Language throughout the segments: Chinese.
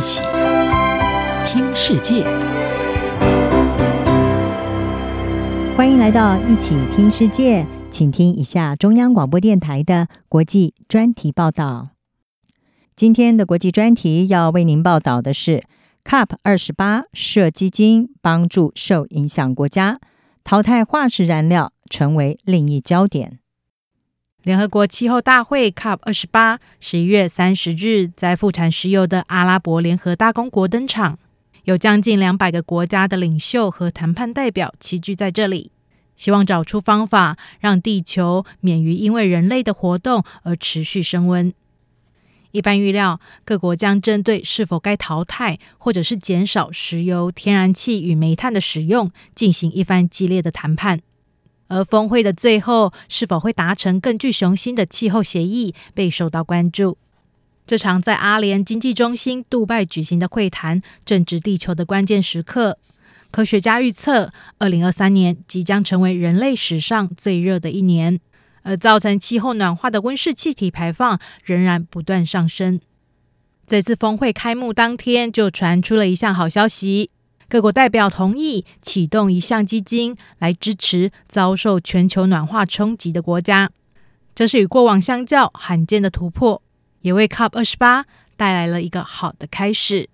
一起听世界，欢迎来到一起听世界，请听一下中央广播电台的国际专题报道。今天的国际专题要为您报道的是，Cup 二十八设基金帮助受影响国家，淘汰化石燃料成为另一焦点。联合国气候大会 COP 二十八十一月三十日在富产石油的阿拉伯联合大公国登场，有将近两百个国家的领袖和谈判代表齐聚在这里，希望找出方法，让地球免于因为人类的活动而持续升温。一般预料，各国将针对是否该淘汰或者是减少石油、天然气与煤炭的使用，进行一番激烈的谈判。而峰会的最后是否会达成更具雄心的气候协议，备受到关注。这场在阿联经济中心杜拜举行的会谈，正值地球的关键时刻。科学家预测，二零二三年即将成为人类史上最热的一年，而造成气候暖化的温室气体排放仍然不断上升。这次峰会开幕当天，就传出了一项好消息。各国代表同意启动一项基金来支持遭受全球暖化冲击的国家，这是与过往相较罕见的突破，也为 COP 二十八带来了一个好的开始。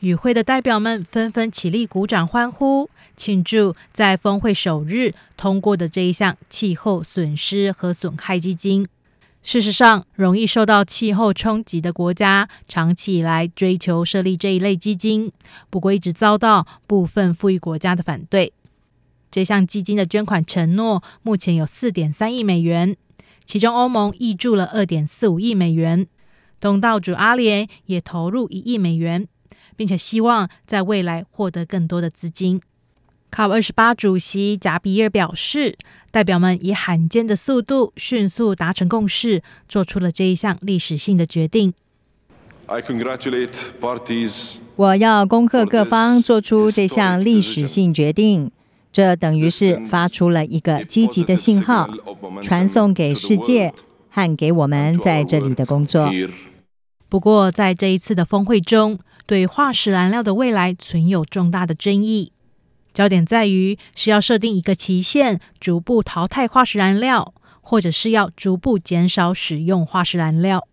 与会的代表们纷纷起立鼓掌欢呼，庆祝在峰会首日通过的这一项气候损失和损害基金。事实上，容易受到气候冲击的国家长期以来追求设立这一类基金，不过一直遭到部分富裕国家的反对。这项基金的捐款承诺目前有四点三亿美元，其中欧盟挹注了二点四五亿美元，东道主阿联也投入一亿美元，并且希望在未来获得更多的资金。COP 二十八主席贾比尔表示，代表们以罕见的速度迅速达成共识，做出了这一项历史性的决定。I congratulate parties. 我要恭贺各方做出这项历史性决定，这等于是发出了一个积极的信号，传送给世界和给我们在这里的工作。不过，在这一次的峰会中，对化石燃料的未来存有重大的争议。焦点在于是要设定一个期限，逐步淘汰化石燃料，或者是要逐步减少使用化石燃料。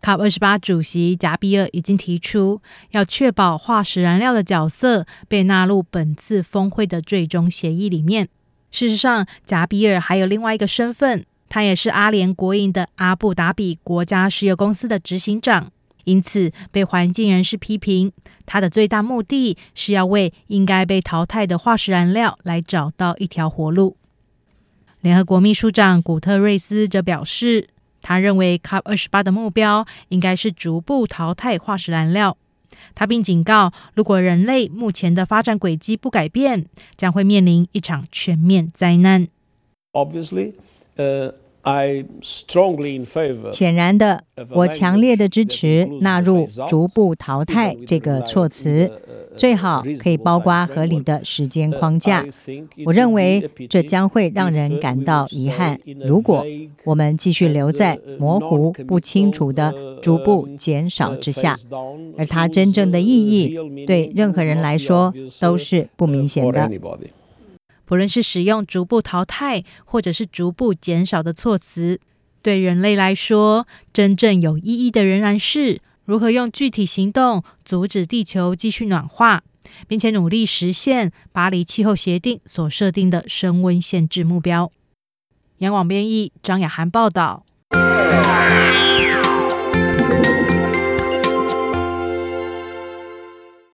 COP 二十八主席贾比尔已经提出，要确保化石燃料的角色被纳入本次峰会的最终协议里面。事实上，贾比尔还有另外一个身份，他也是阿联国营的阿布达比国家石油公司的执行长。因此，被环境人士批评，他的最大目的是要为应该被淘汰的化石燃料来找到一条活路。联合国秘书长古特瑞斯则表示，他认为 COP 二十八的目标应该是逐步淘汰化石燃料。他并警告，如果人类目前的发展轨迹不改变，将会面临一场全面灾难。Obviously, uh 显然的，我强烈的支持纳入“逐步淘汰”这个措辞，最好可以包括合理的时间框架。我认为这将会让人感到遗憾，如果我们继续留在模糊不清楚的“逐步减少”之下，而它真正的意义对任何人来说都是不明显的。不论是使用“逐步淘汰”或者是“逐步减少”的措辞，对人类来说，真正有意义的仍然是如何用具体行动阻止地球继续暖化，并且努力实现巴黎气候协定所设定的升温限制目标。央广编译张雅涵报道。